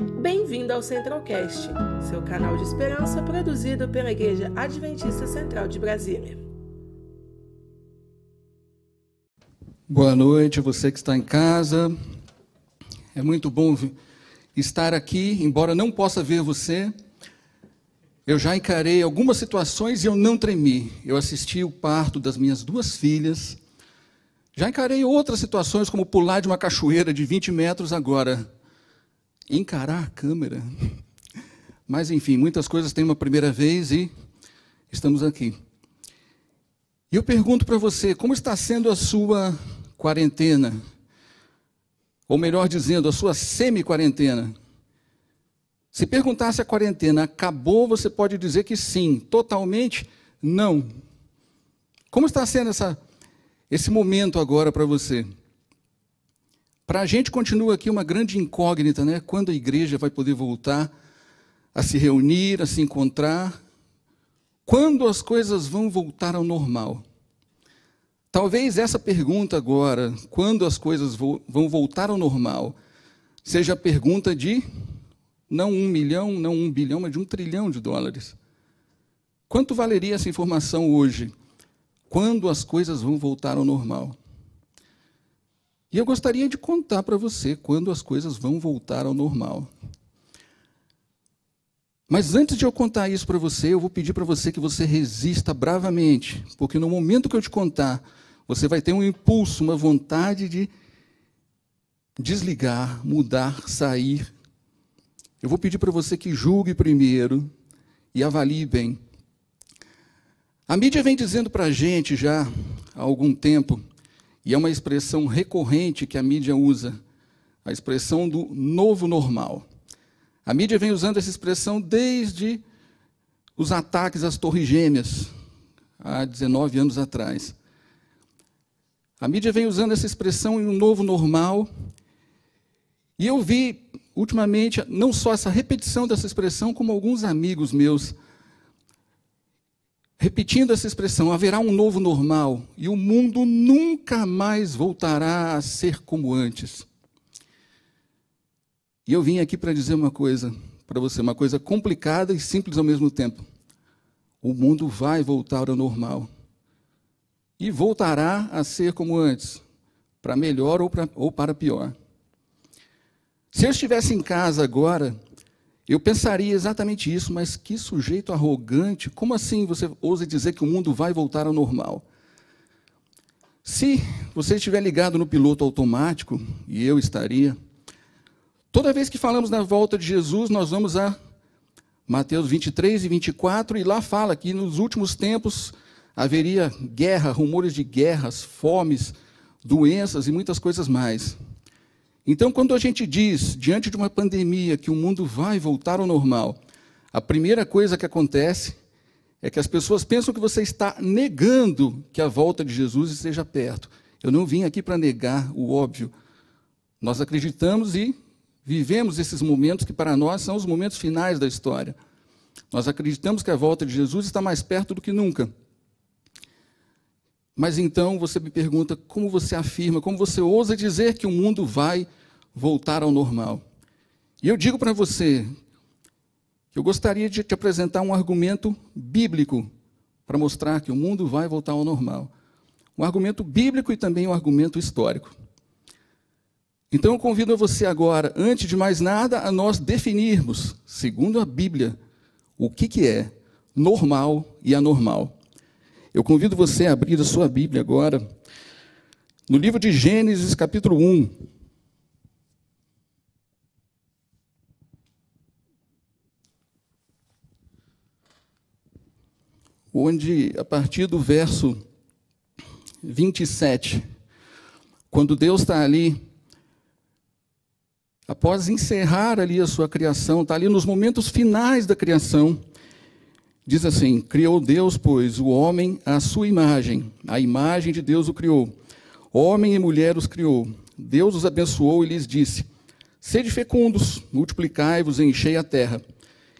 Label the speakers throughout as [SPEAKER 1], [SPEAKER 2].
[SPEAKER 1] Bem-vindo ao Centralcast, seu canal de esperança produzido pela Igreja Adventista Central de Brasília.
[SPEAKER 2] Boa noite, você que está em casa. É muito bom estar aqui, embora não possa ver você. Eu já encarei algumas situações e eu não tremi. Eu assisti o parto das minhas duas filhas. Já encarei outras situações, como pular de uma cachoeira de 20 metros agora. Encarar a câmera. Mas, enfim, muitas coisas têm uma primeira vez e estamos aqui. E eu pergunto para você, como está sendo a sua quarentena? Ou melhor dizendo, a sua semi-quarentena? Se perguntar se a quarentena acabou, você pode dizer que sim, totalmente não. Como está sendo essa, esse momento agora para você? Para a gente continua aqui uma grande incógnita, né? Quando a igreja vai poder voltar a se reunir, a se encontrar? Quando as coisas vão voltar ao normal? Talvez essa pergunta agora, quando as coisas vão voltar ao normal, seja a pergunta de não um milhão, não um bilhão, mas de um trilhão de dólares. Quanto valeria essa informação hoje? Quando as coisas vão voltar ao normal? E eu gostaria de contar para você quando as coisas vão voltar ao normal. Mas antes de eu contar isso para você, eu vou pedir para você que você resista bravamente, porque no momento que eu te contar, você vai ter um impulso, uma vontade de desligar, mudar, sair, eu vou pedir para você que julgue primeiro e avalie bem. A mídia vem dizendo para a gente já há algum tempo, e é uma expressão recorrente que a mídia usa, a expressão do novo normal. A mídia vem usando essa expressão desde os ataques às Torres Gêmeas, há 19 anos atrás. A mídia vem usando essa expressão em um novo normal, e eu vi ultimamente, não só essa repetição dessa expressão, como alguns amigos meus repetindo essa expressão: haverá um novo normal e o mundo nunca mais voltará a ser como antes. E eu vim aqui para dizer uma coisa para você, uma coisa complicada e simples ao mesmo tempo. O mundo vai voltar ao normal. E voltará a ser como antes, para melhor ou, pra, ou para pior. Se eu estivesse em casa agora, eu pensaria exatamente isso, mas que sujeito arrogante, como assim você ousa dizer que o mundo vai voltar ao normal? Se você estiver ligado no piloto automático, e eu estaria, toda vez que falamos da volta de Jesus, nós vamos a Mateus 23 e 24, e lá fala que nos últimos tempos haveria guerra, rumores de guerras, fomes, doenças e muitas coisas mais. Então, quando a gente diz, diante de uma pandemia, que o mundo vai voltar ao normal, a primeira coisa que acontece é que as pessoas pensam que você está negando que a volta de Jesus esteja perto. Eu não vim aqui para negar o óbvio. Nós acreditamos e vivemos esses momentos que para nós são os momentos finais da história. Nós acreditamos que a volta de Jesus está mais perto do que nunca. Mas então você me pergunta como você afirma, como você ousa dizer que o mundo vai voltar ao normal. E eu digo para você que eu gostaria de te apresentar um argumento bíblico para mostrar que o mundo vai voltar ao normal. Um argumento bíblico e também um argumento histórico. Então eu convido a você agora, antes de mais nada, a nós definirmos, segundo a Bíblia, o que, que é normal e anormal. Eu convido você a abrir a sua Bíblia agora, no livro de Gênesis, capítulo 1. Onde, a partir do verso 27, quando Deus está ali, após encerrar ali a sua criação, está ali nos momentos finais da criação, diz assim: Criou Deus, pois, o homem à sua imagem, a imagem de Deus o criou, homem e mulher os criou. Deus os abençoou e lhes disse: Sede fecundos, multiplicai-vos enchei a terra,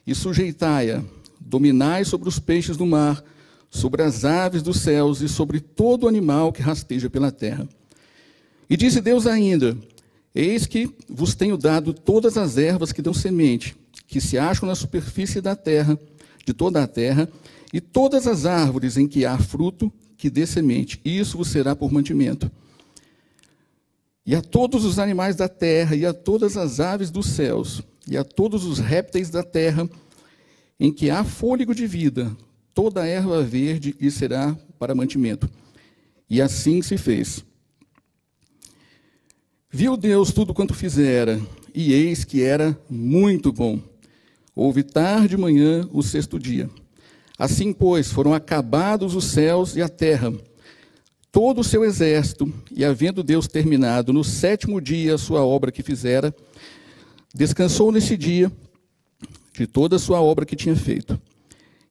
[SPEAKER 2] e sujeitai-a Dominai sobre os peixes do mar, sobre as aves dos céus e sobre todo animal que rasteja pela terra. E disse Deus ainda: Eis que vos tenho dado todas as ervas que dão semente, que se acham na superfície da terra, de toda a terra, e todas as árvores em que há fruto que dê semente, isso vos será por mantimento. E a todos os animais da terra, e a todas as aves dos céus, e a todos os répteis da terra, em que há fôlego de vida, toda a erva verde lhe será para mantimento. E assim se fez. Viu Deus tudo quanto fizera, e eis que era muito bom. Houve tarde e manhã o sexto dia. Assim, pois, foram acabados os céus e a terra, todo o seu exército, e havendo Deus terminado no sétimo dia a sua obra que fizera, descansou nesse dia de toda a sua obra que tinha feito.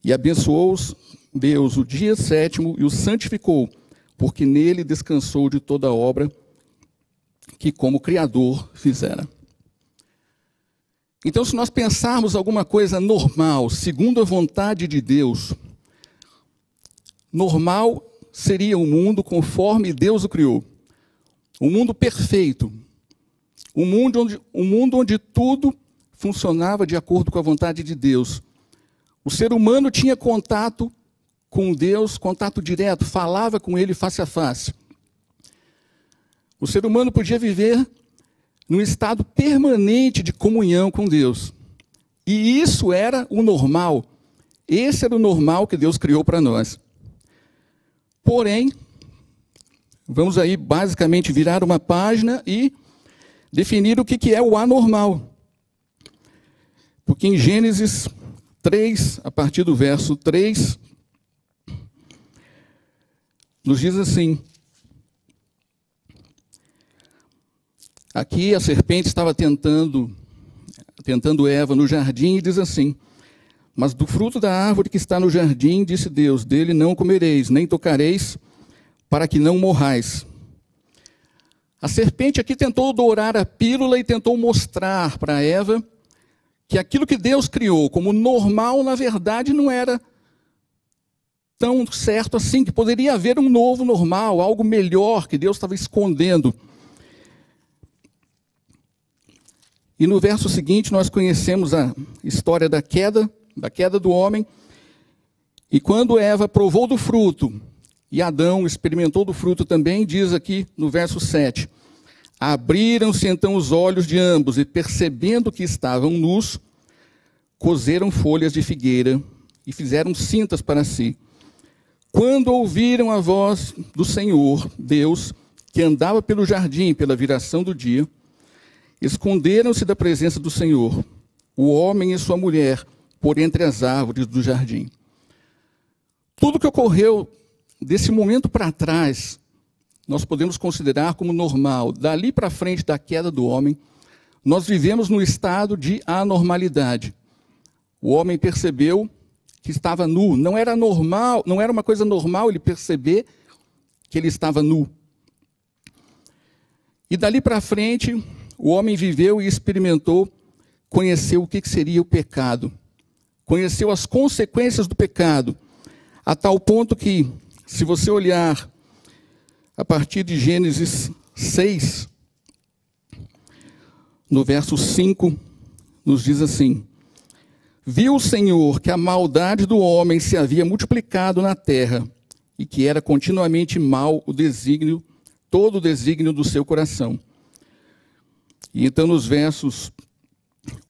[SPEAKER 2] E abençoou-os Deus o dia sétimo e o santificou, porque nele descansou de toda a obra que, como Criador, fizera. Então, se nós pensarmos alguma coisa normal, segundo a vontade de Deus, normal seria o mundo conforme Deus o criou. Um mundo perfeito. Um mundo, onde, um mundo onde tudo funcionava de acordo com a vontade de Deus. O ser humano tinha contato com Deus, contato direto, falava com Ele face a face. O ser humano podia viver num estado permanente de comunhão com Deus. E isso era o normal. Esse era o normal que Deus criou para nós. Porém, vamos aí basicamente virar uma página e definir o que é o anormal. Porque em Gênesis 3, a partir do verso 3, nos diz assim: Aqui a serpente estava tentando tentando Eva no jardim e diz assim: Mas do fruto da árvore que está no jardim, disse Deus, dele não comereis, nem tocareis, para que não morrais. A serpente aqui tentou dourar a pílula e tentou mostrar para Eva que aquilo que Deus criou como normal, na verdade, não era tão certo assim, que poderia haver um novo normal, algo melhor que Deus estava escondendo. E no verso seguinte nós conhecemos a história da queda, da queda do homem. E quando Eva provou do fruto, e Adão experimentou do fruto também, diz aqui no verso 7: Abriram-se então os olhos de ambos, e percebendo que estavam nus, coseram folhas de figueira e fizeram cintas para si. Quando ouviram a voz do Senhor, Deus, que andava pelo jardim pela viração do dia, Esconderam-se da presença do Senhor, o homem e sua mulher, por entre as árvores do jardim. Tudo que ocorreu desse momento para trás, nós podemos considerar como normal. Dali para frente da queda do homem, nós vivemos no estado de anormalidade. O homem percebeu que estava nu. Não era normal, não era uma coisa normal ele perceber que ele estava nu. E dali para frente, o homem viveu e experimentou, conheceu o que seria o pecado, conheceu as consequências do pecado, a tal ponto que, se você olhar a partir de Gênesis 6, no verso 5, nos diz assim: Viu o Senhor que a maldade do homem se havia multiplicado na terra e que era continuamente mal o desígnio, todo o desígnio do seu coração. E então, nos versos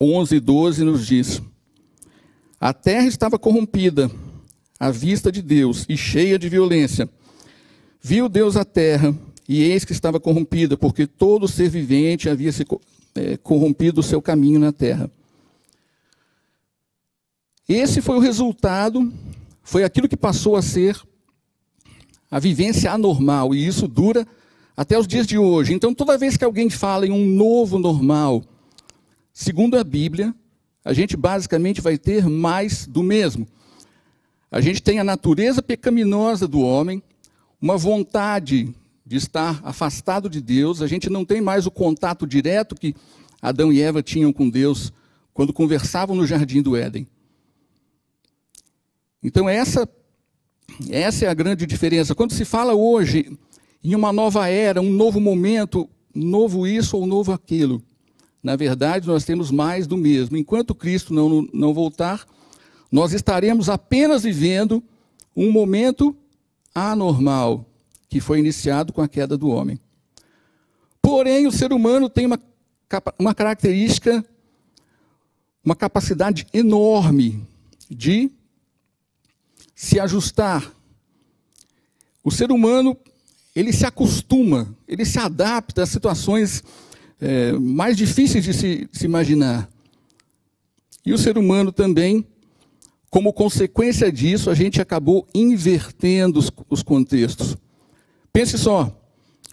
[SPEAKER 2] 11 e 12, nos diz: A terra estava corrompida à vista de Deus e cheia de violência. Viu Deus a terra, e eis que estava corrompida, porque todo ser vivente havia se é, corrompido o seu caminho na terra. Esse foi o resultado, foi aquilo que passou a ser a vivência anormal, e isso dura até os dias de hoje. Então, toda vez que alguém fala em um novo normal, segundo a Bíblia, a gente basicamente vai ter mais do mesmo. A gente tem a natureza pecaminosa do homem, uma vontade de estar afastado de Deus, a gente não tem mais o contato direto que Adão e Eva tinham com Deus quando conversavam no jardim do Éden. Então essa essa é a grande diferença. Quando se fala hoje em uma nova era, um novo momento, novo isso ou novo aquilo. Na verdade, nós temos mais do mesmo. Enquanto Cristo não, não voltar, nós estaremos apenas vivendo um momento anormal que foi iniciado com a queda do homem. Porém, o ser humano tem uma, uma característica, uma capacidade enorme de se ajustar. O ser humano, ele se acostuma, ele se adapta a situações é, mais difíceis de se, de se imaginar. E o ser humano também, como consequência disso, a gente acabou invertendo os, os contextos. Pense só,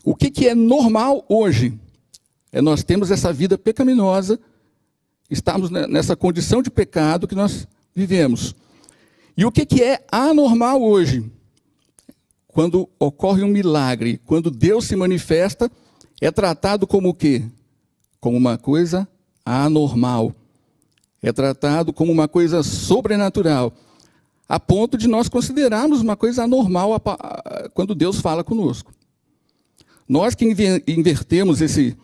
[SPEAKER 2] o que, que é normal hoje? É nós temos essa vida pecaminosa, estamos nessa condição de pecado que nós vivemos. E o que, que é anormal hoje? Quando ocorre um milagre, quando Deus se manifesta, é tratado como o quê? Como uma coisa anormal. É tratado como uma coisa sobrenatural, a ponto de nós considerarmos uma coisa anormal quando Deus fala conosco. Nós que invertemos esse,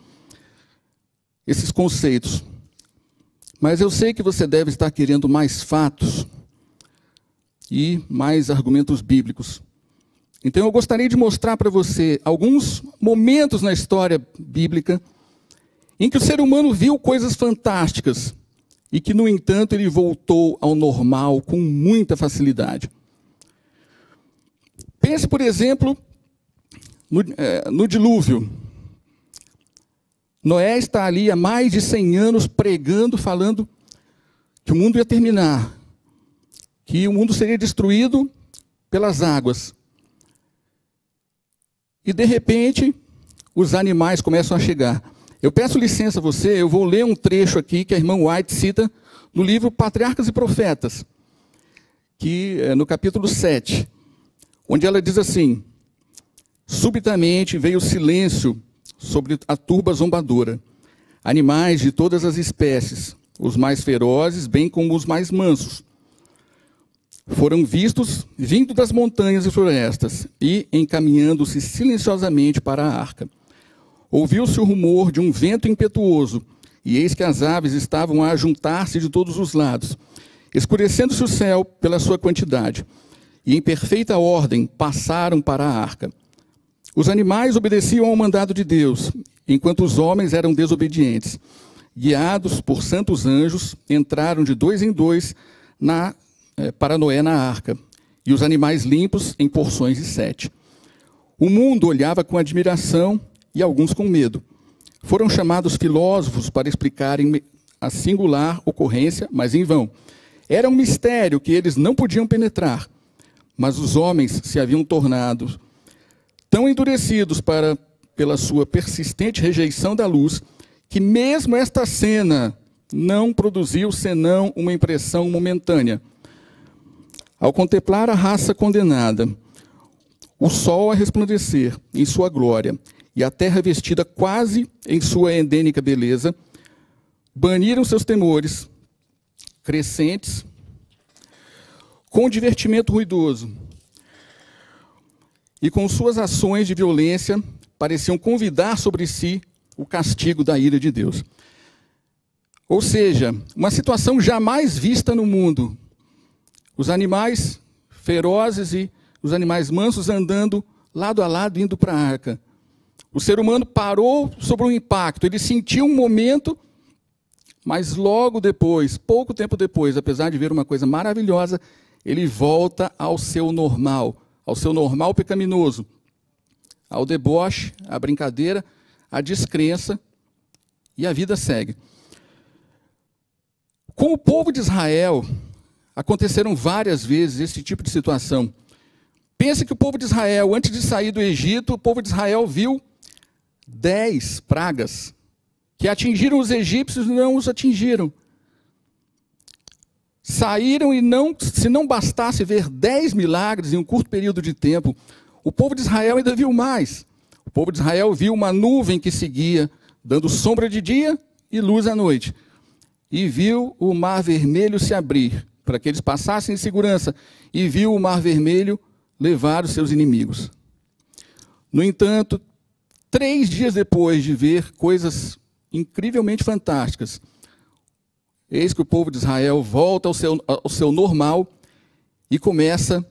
[SPEAKER 2] esses conceitos. Mas eu sei que você deve estar querendo mais fatos e mais argumentos bíblicos. Então eu gostaria de mostrar para você alguns momentos na história bíblica em que o ser humano viu coisas fantásticas e que, no entanto, ele voltou ao normal com muita facilidade. Pense, por exemplo, no, é, no dilúvio. Noé está ali há mais de 100 anos pregando, falando que o mundo ia terminar, que o mundo seria destruído pelas águas. E de repente, os animais começam a chegar. Eu peço licença a você, eu vou ler um trecho aqui que a irmã White cita no livro Patriarcas e Profetas, que é no capítulo 7, onde ela diz assim: Subitamente veio silêncio sobre a turba zombadora. Animais de todas as espécies, os mais ferozes, bem como os mais mansos, foram vistos vindo das montanhas e florestas e encaminhando-se silenciosamente para a arca. Ouviu-se o rumor de um vento impetuoso, e eis que as aves estavam a ajuntar-se de todos os lados, escurecendo-se o céu pela sua quantidade, e em perfeita ordem passaram para a arca. Os animais obedeciam ao mandado de Deus, enquanto os homens eram desobedientes. Guiados por santos anjos, entraram de dois em dois na, eh, para Noé na arca, e os animais limpos em porções de sete. O mundo olhava com admiração e alguns com medo. Foram chamados filósofos para explicarem a singular ocorrência, mas em vão. Era um mistério que eles não podiam penetrar, mas os homens se haviam tornado tão endurecidos para, pela sua persistente rejeição da luz, que mesmo esta cena não produziu senão uma impressão momentânea. Ao contemplar a raça condenada, o sol a resplandecer em sua glória e a terra vestida quase em sua endêmica beleza, baniram seus temores crescentes com divertimento ruidoso e com suas ações de violência pareciam convidar sobre si o castigo da ira de Deus. Ou seja, uma situação jamais vista no mundo. Os animais ferozes e os animais mansos andando lado a lado indo para a arca. O ser humano parou sobre um impacto, ele sentiu um momento, mas logo depois, pouco tempo depois, apesar de ver uma coisa maravilhosa, ele volta ao seu normal ao seu normal pecaminoso, ao deboche, à brincadeira, à descrença, e a vida segue. Com o povo de Israel, aconteceram várias vezes esse tipo de situação. Pense que o povo de Israel, antes de sair do Egito, o povo de Israel viu dez pragas que atingiram os egípcios não os atingiram. Saíram e não, se não bastasse ver dez milagres em um curto período de tempo, o povo de Israel ainda viu mais. O povo de Israel viu uma nuvem que seguia, dando sombra de dia e luz à noite. E viu o mar vermelho se abrir, para que eles passassem em segurança. E viu o mar vermelho levar os seus inimigos. No entanto, três dias depois de ver coisas incrivelmente fantásticas, eis que o povo de Israel volta ao seu, ao seu normal e começa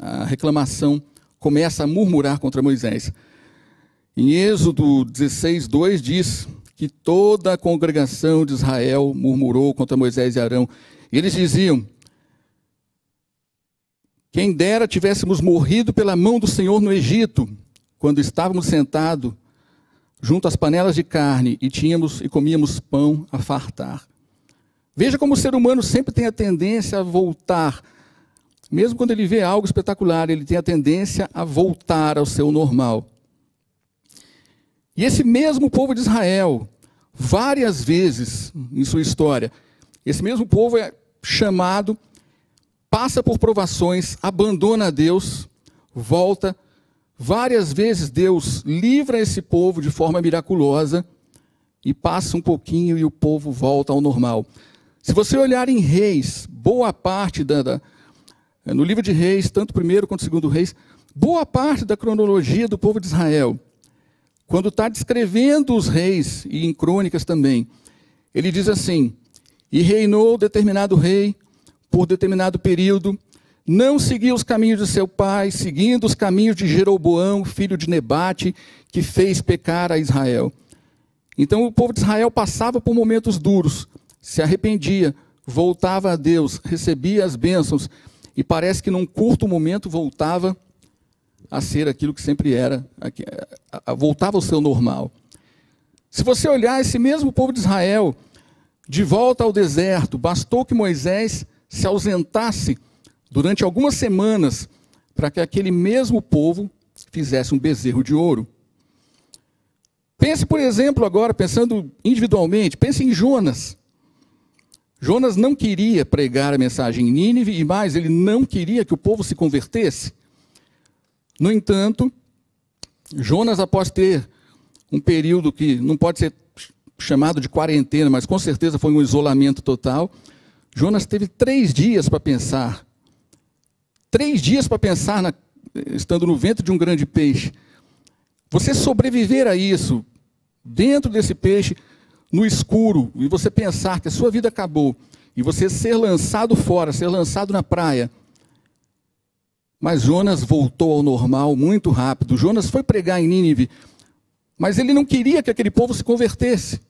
[SPEAKER 2] a reclamação, começa a murmurar contra Moisés. Em Êxodo 16, 2 diz que toda a congregação de Israel murmurou contra Moisés e Arão. Eles diziam: Quem dera tivéssemos morrido pela mão do Senhor no Egito, quando estávamos sentados junto às panelas de carne e tínhamos e comíamos pão a fartar. Veja como o ser humano sempre tem a tendência a voltar, mesmo quando ele vê algo espetacular, ele tem a tendência a voltar ao seu normal. E esse mesmo povo de Israel, várias vezes em sua história, esse mesmo povo é chamado, passa por provações, abandona a Deus, volta. Várias vezes Deus livra esse povo de forma miraculosa e passa um pouquinho e o povo volta ao normal. Se você olhar em Reis, boa parte da, da no livro de Reis, tanto primeiro quanto segundo Reis, boa parte da cronologia do povo de Israel quando está descrevendo os reis, e em crônicas também, ele diz assim: E reinou determinado rei por determinado período, não seguiu os caminhos de seu pai, seguindo os caminhos de Jeroboão, filho de Nebate, que fez pecar a Israel. Então o povo de Israel passava por momentos duros, se arrependia, voltava a Deus, recebia as bênçãos, e parece que num curto momento voltava a ser aquilo que sempre era, voltava ao seu normal. Se você olhar esse mesmo povo de Israel, de volta ao deserto, bastou que Moisés se ausentasse durante algumas semanas para que aquele mesmo povo fizesse um bezerro de ouro. Pense, por exemplo, agora, pensando individualmente, pense em Jonas. Jonas não queria pregar a mensagem em Nínive e mais, ele não queria que o povo se convertesse. No entanto, Jonas, após ter um período que não pode ser chamado de quarentena, mas com certeza foi um isolamento total, Jonas teve três dias para pensar. Três dias para pensar, na, estando no ventre de um grande peixe. Você sobreviver a isso, dentro desse peixe, no escuro, e você pensar que a sua vida acabou, e você ser lançado fora, ser lançado na praia, mas Jonas voltou ao normal muito rápido. Jonas foi pregar em Nínive, mas ele não queria que aquele povo se convertesse.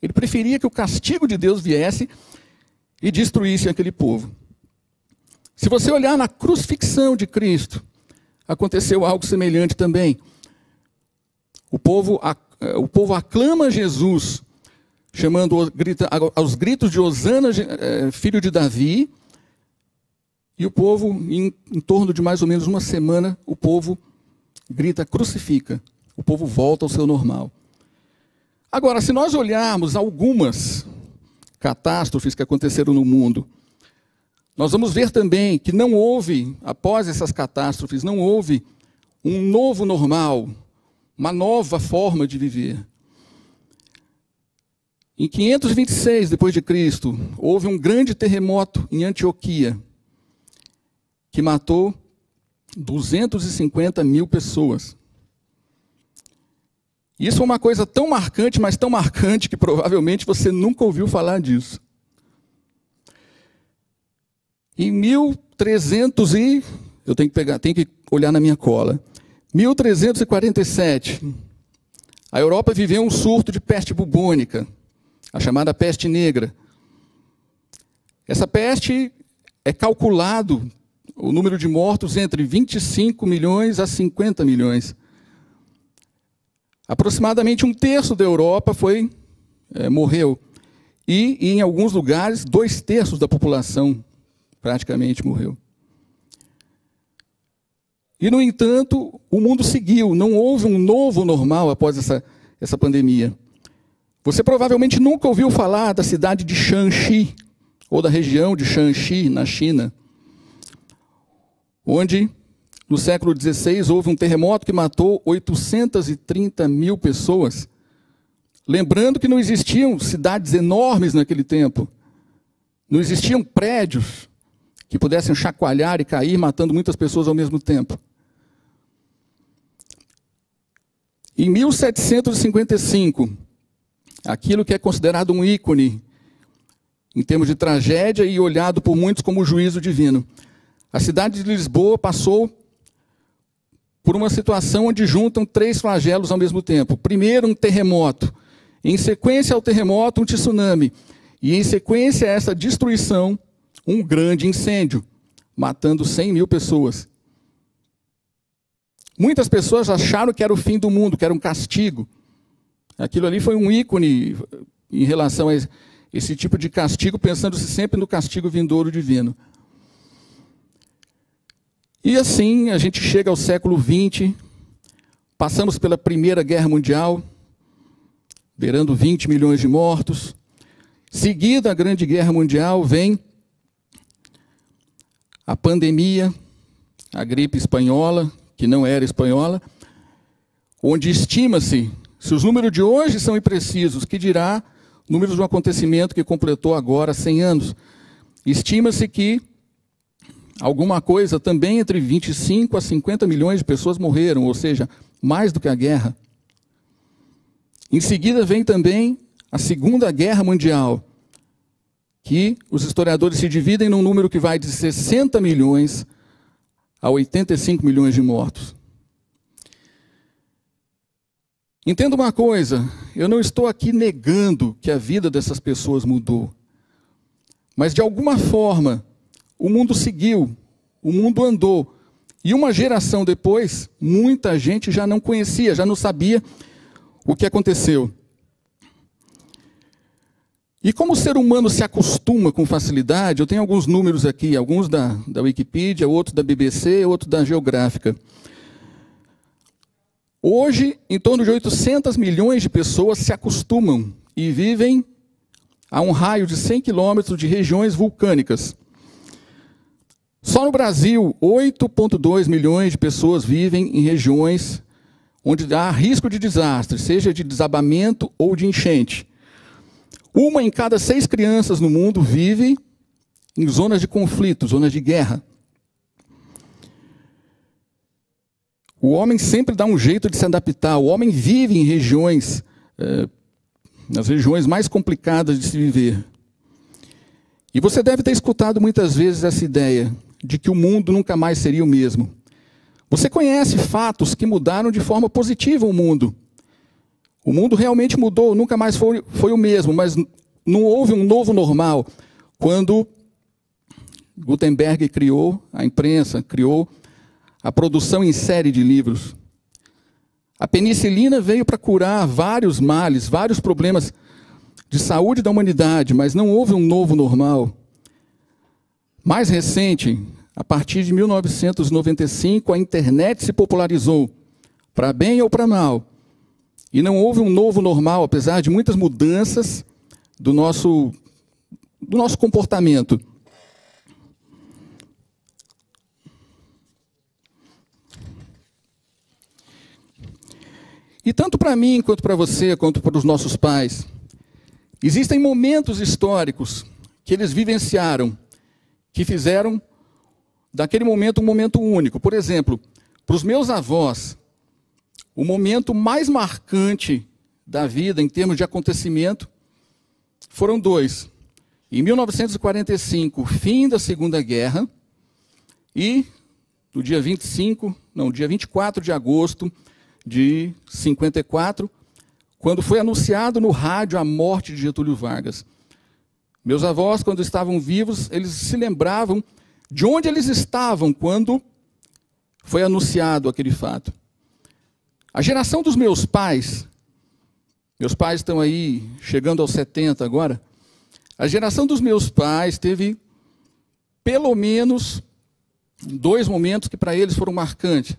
[SPEAKER 2] Ele preferia que o castigo de Deus viesse e destruísse aquele povo. Se você olhar na crucifixão de Cristo, aconteceu algo semelhante também. O povo, o povo aclama Jesus, chamando aos gritos de Osana, eh, filho de Davi, e o povo, em, em torno de mais ou menos uma semana, o povo grita: crucifica. O povo volta ao seu normal. Agora, se nós olharmos algumas catástrofes que aconteceram no mundo, nós vamos ver também que não houve, após essas catástrofes, não houve um novo normal, uma nova forma de viver. Em 526 depois de Cristo, houve um grande terremoto em Antioquia que matou 250 mil pessoas. Isso é uma coisa tão marcante, mas tão marcante que provavelmente você nunca ouviu falar disso. Em 1300 e eu tenho que pegar, tenho que olhar na minha cola. 1347, a Europa viveu um surto de peste bubônica, a chamada peste negra. Essa peste é calculado o número de mortos entre 25 milhões a 50 milhões. Aproximadamente um terço da Europa foi é, morreu. E, e, em alguns lugares, dois terços da população praticamente morreu. E, no entanto, o mundo seguiu, não houve um novo normal após essa, essa pandemia. Você provavelmente nunca ouviu falar da cidade de Shanxi, ou da região de Shanxi, na China onde no século XVI houve um terremoto que matou 830 mil pessoas. Lembrando que não existiam cidades enormes naquele tempo, não existiam prédios que pudessem chacoalhar e cair, matando muitas pessoas ao mesmo tempo. Em 1755, aquilo que é considerado um ícone em termos de tragédia e olhado por muitos como juízo divino. A cidade de Lisboa passou por uma situação onde juntam três flagelos ao mesmo tempo. Primeiro, um terremoto. Em sequência ao terremoto, um tsunami. E em sequência a essa destruição, um grande incêndio, matando 100 mil pessoas. Muitas pessoas acharam que era o fim do mundo, que era um castigo. Aquilo ali foi um ícone em relação a esse tipo de castigo, pensando-se sempre no castigo vindouro divino. E assim a gente chega ao século XX, passamos pela Primeira Guerra Mundial, beirando 20 milhões de mortos. Seguida a Grande Guerra Mundial, vem a pandemia, a gripe espanhola, que não era espanhola, onde estima-se, se os números de hoje são imprecisos, que dirá números de um acontecimento que completou agora 100 anos. Estima-se que alguma coisa também entre 25 a 50 milhões de pessoas morreram, ou seja, mais do que a guerra. Em seguida vem também a Segunda Guerra Mundial, que os historiadores se dividem num número que vai de 60 milhões a 85 milhões de mortos. Entenda uma coisa, eu não estou aqui negando que a vida dessas pessoas mudou. Mas de alguma forma, o mundo seguiu, o mundo andou. E uma geração depois, muita gente já não conhecia, já não sabia o que aconteceu. E como o ser humano se acostuma com facilidade, eu tenho alguns números aqui, alguns da, da Wikipedia, outros da BBC, outros da Geográfica. Hoje, em torno de 800 milhões de pessoas se acostumam e vivem a um raio de 100 quilômetros de regiões vulcânicas. Só no Brasil, 8,2 milhões de pessoas vivem em regiões onde há risco de desastre, seja de desabamento ou de enchente. Uma em cada seis crianças no mundo vive em zonas de conflito, zonas de guerra. O homem sempre dá um jeito de se adaptar. O homem vive em regiões, é, nas regiões mais complicadas de se viver. E você deve ter escutado muitas vezes essa ideia de que o mundo nunca mais seria o mesmo. Você conhece fatos que mudaram de forma positiva o mundo. O mundo realmente mudou, nunca mais foi, foi o mesmo, mas não houve um novo normal. Quando Gutenberg criou a imprensa, criou a produção em série de livros. A penicilina veio para curar vários males, vários problemas de saúde da humanidade, mas não houve um novo normal. Mais recente, a partir de 1995, a internet se popularizou, para bem ou para mal. E não houve um novo normal, apesar de muitas mudanças do nosso, do nosso comportamento. E tanto para mim, quanto para você, quanto para os nossos pais, existem momentos históricos que eles vivenciaram, que fizeram daquele momento um momento único. Por exemplo, para os meus avós, o momento mais marcante da vida em termos de acontecimento foram dois. Em 1945, fim da Segunda Guerra, e no dia 25, não, dia 24 de agosto de 54, quando foi anunciado no rádio a morte de Getúlio Vargas. Meus avós, quando estavam vivos, eles se lembravam de onde eles estavam quando foi anunciado aquele fato. A geração dos meus pais, meus pais estão aí chegando aos 70 agora, a geração dos meus pais teve pelo menos dois momentos que para eles foram marcantes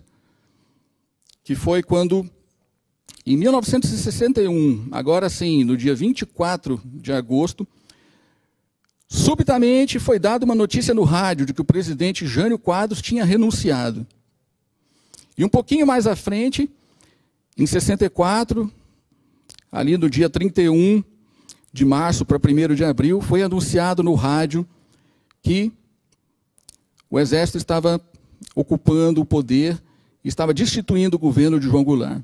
[SPEAKER 2] que foi quando, em 1961, agora sim, no dia 24 de agosto, subitamente foi dada uma notícia no rádio de que o presidente Jânio Quadros tinha renunciado. E um pouquinho mais à frente, em 64, ali no dia 31 de março para 1 de abril, foi anunciado no rádio que o exército estava ocupando o poder estava destituindo o governo de João Goulart.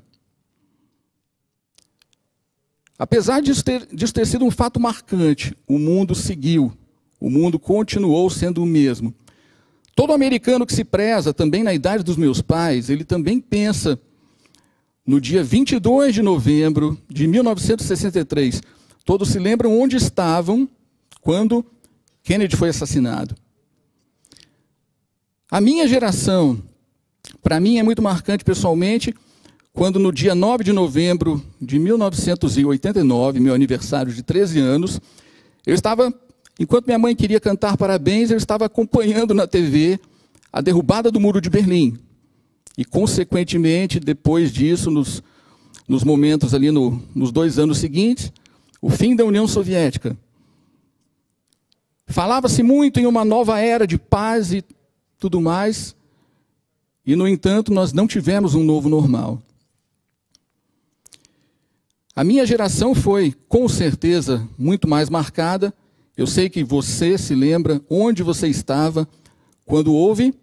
[SPEAKER 2] Apesar disso ter, disso ter sido um fato marcante, o mundo seguiu, o mundo continuou sendo o mesmo. Todo americano que se preza, também na idade dos meus pais, ele também pensa no dia 22 de novembro de 1963. Todos se lembram onde estavam quando Kennedy foi assassinado. A minha geração, para mim é muito marcante pessoalmente, quando no dia 9 de novembro de 1989, meu aniversário de 13 anos, eu estava, enquanto minha mãe queria cantar parabéns, eu estava acompanhando na TV a derrubada do Muro de Berlim. E, consequentemente, depois disso, nos, nos momentos ali, no, nos dois anos seguintes, o fim da União Soviética. Falava-se muito em uma nova era de paz e tudo mais, e, no entanto, nós não tivemos um novo normal. A minha geração foi, com certeza, muito mais marcada. Eu sei que você se lembra onde você estava quando houve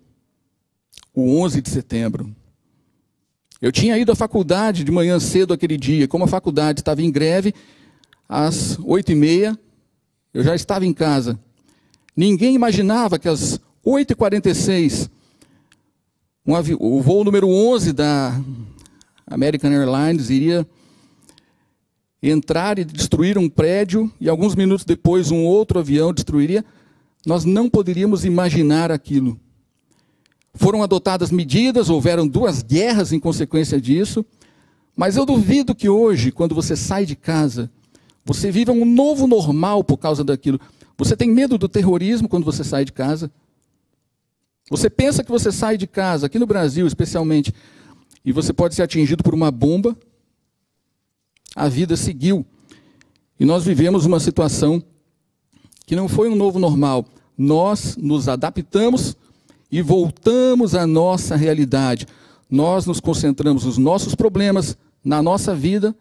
[SPEAKER 2] o 11 de setembro. Eu tinha ido à faculdade de manhã cedo aquele dia. Como a faculdade estava em greve, às oito e meia, eu já estava em casa. Ninguém imaginava que às 8h46, um o voo número 11 da American Airlines iria entrar e destruir um prédio, e alguns minutos depois um outro avião destruiria. Nós não poderíamos imaginar aquilo. Foram adotadas medidas, houveram duas guerras em consequência disso, mas eu duvido que hoje, quando você sai de casa, você viva um novo normal por causa daquilo. Você tem medo do terrorismo quando você sai de casa? Você pensa que você sai de casa, aqui no Brasil especialmente, e você pode ser atingido por uma bomba? A vida seguiu. E nós vivemos uma situação que não foi um novo normal. Nós nos adaptamos e voltamos à nossa realidade. Nós nos concentramos nos nossos problemas, na nossa vida,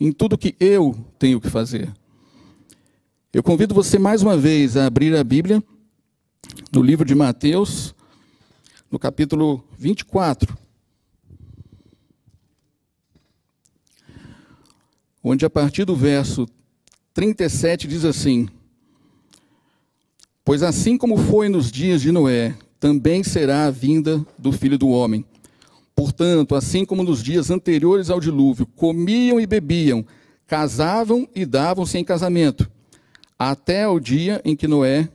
[SPEAKER 2] em tudo que eu tenho que fazer. Eu convido você mais uma vez a abrir a Bíblia no livro de Mateus, no capítulo 24, onde a partir do verso 37 diz assim: Pois assim como foi nos dias de Noé, também será a vinda do filho do homem. Portanto, assim como nos dias anteriores ao dilúvio, comiam e bebiam, casavam e davam-se em casamento, até o dia em que Noé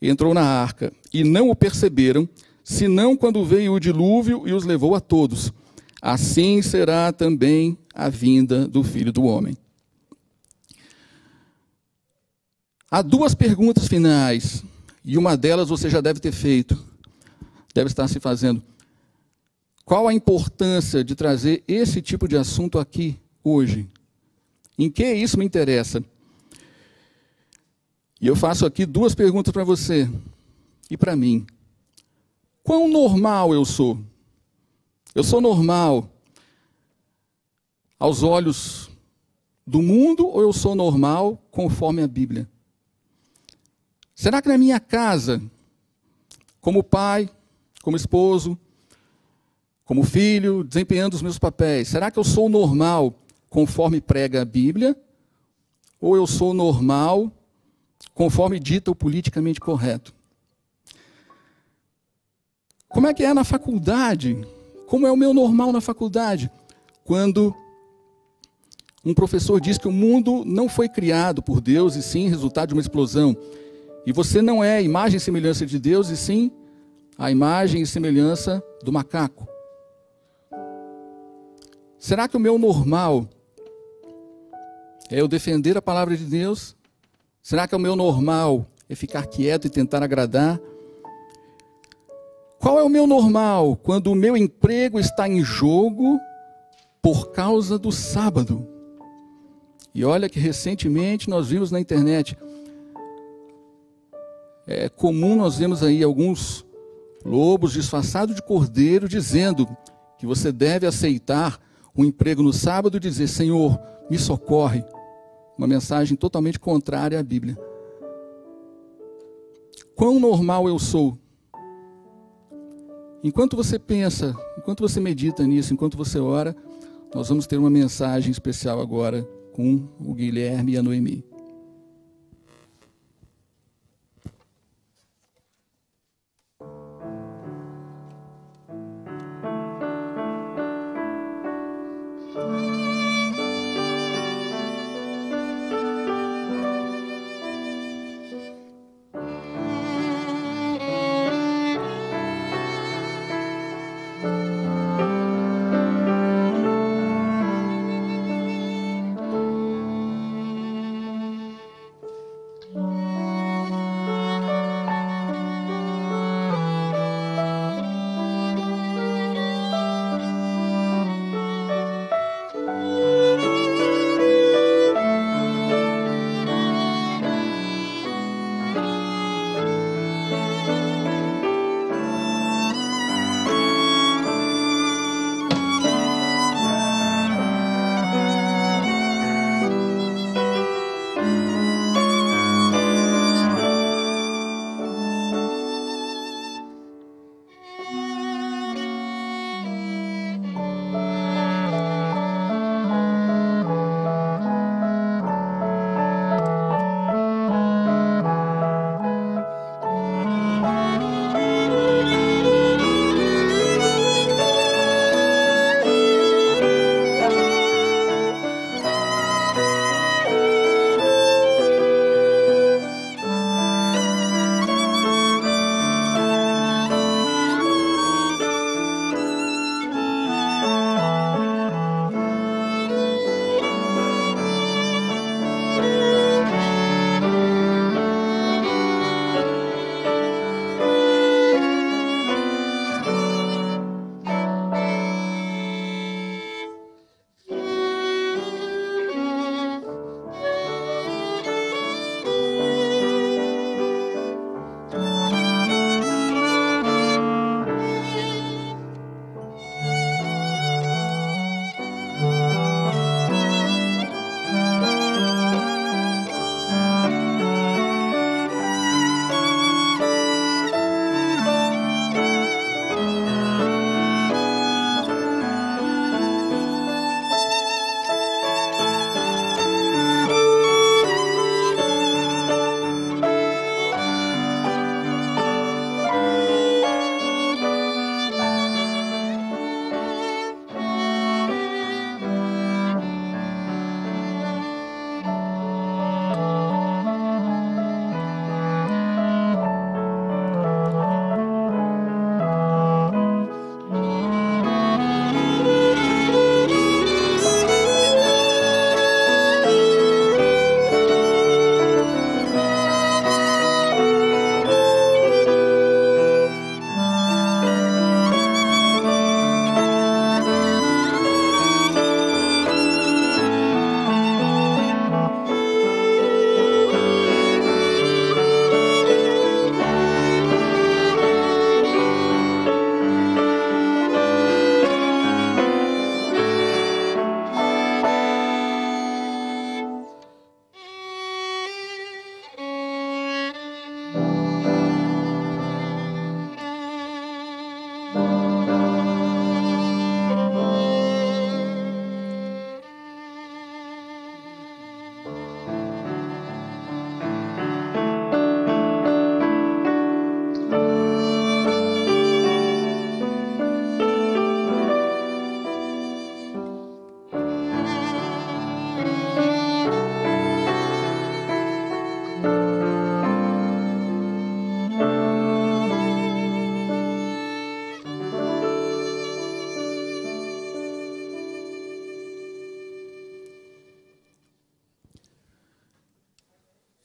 [SPEAKER 2] entrou na arca, e não o perceberam, senão quando veio o dilúvio e os levou a todos. Assim será também a vinda do Filho do Homem. Há duas perguntas finais, e uma delas você já deve ter feito, deve estar se fazendo. Qual a importância de trazer esse tipo de assunto aqui hoje? Em que isso me interessa? E eu faço aqui duas perguntas para você e para mim. Quão normal eu sou? Eu sou normal aos olhos do mundo ou eu sou normal conforme a Bíblia? Será que na minha casa, como pai, como esposo, como filho, desempenhando os meus papéis, será que eu sou normal conforme prega a Bíblia? Ou eu sou normal conforme dita o politicamente correto? Como é que é na faculdade? Como é o meu normal na faculdade? Quando um professor diz que o mundo não foi criado por Deus e sim resultado de uma explosão. E você não é imagem e semelhança de Deus e sim a imagem e semelhança do macaco. Será que o meu normal é eu defender a palavra de Deus? Será que o meu normal é ficar quieto e tentar agradar? Qual é o meu normal quando o meu emprego está em jogo por causa do sábado? E olha que recentemente nós vimos na internet. É comum nós vemos aí alguns lobos disfarçados de cordeiro dizendo que você deve aceitar um emprego no sábado e dizer: Senhor, me socorre. Uma mensagem totalmente contrária à Bíblia. Quão normal eu sou Enquanto você pensa, enquanto você medita nisso, enquanto você ora, nós vamos ter uma mensagem especial agora com o Guilherme e a Noemi.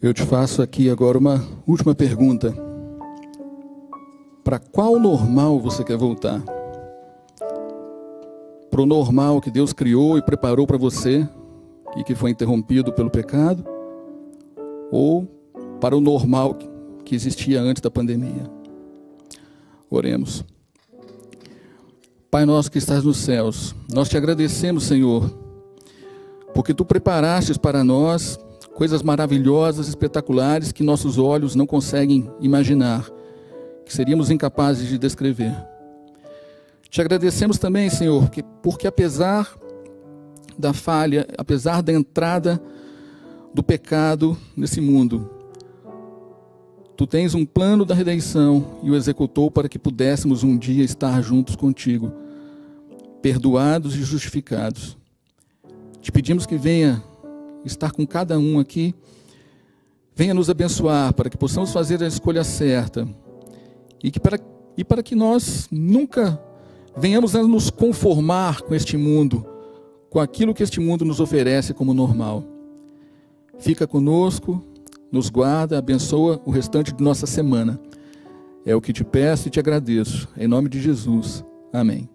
[SPEAKER 2] Eu te faço aqui agora uma última pergunta. Para qual normal você quer voltar? Para o normal que Deus criou e preparou para você e que foi interrompido pelo pecado? Ou para o normal que existia antes da pandemia? Oremos. Pai nosso que estás nos céus, nós te agradecemos, Senhor, porque tu preparaste para nós coisas maravilhosas, espetaculares que nossos olhos não conseguem imaginar, que seríamos incapazes de descrever. Te agradecemos também, Senhor, porque, porque apesar da falha, apesar da entrada do pecado nesse mundo, Tu tens um plano da redenção e o executou para que pudéssemos um dia estar juntos contigo, perdoados e justificados. Te pedimos que venha estar com cada um aqui, venha nos abençoar para que possamos fazer a escolha certa e, que para, e para que nós nunca venhamos a nos conformar com este mundo, com aquilo que este mundo nos oferece como normal. Fica conosco nos guarda, abençoa o restante de nossa semana. É o que te peço e te agradeço. Em nome de Jesus. Amém.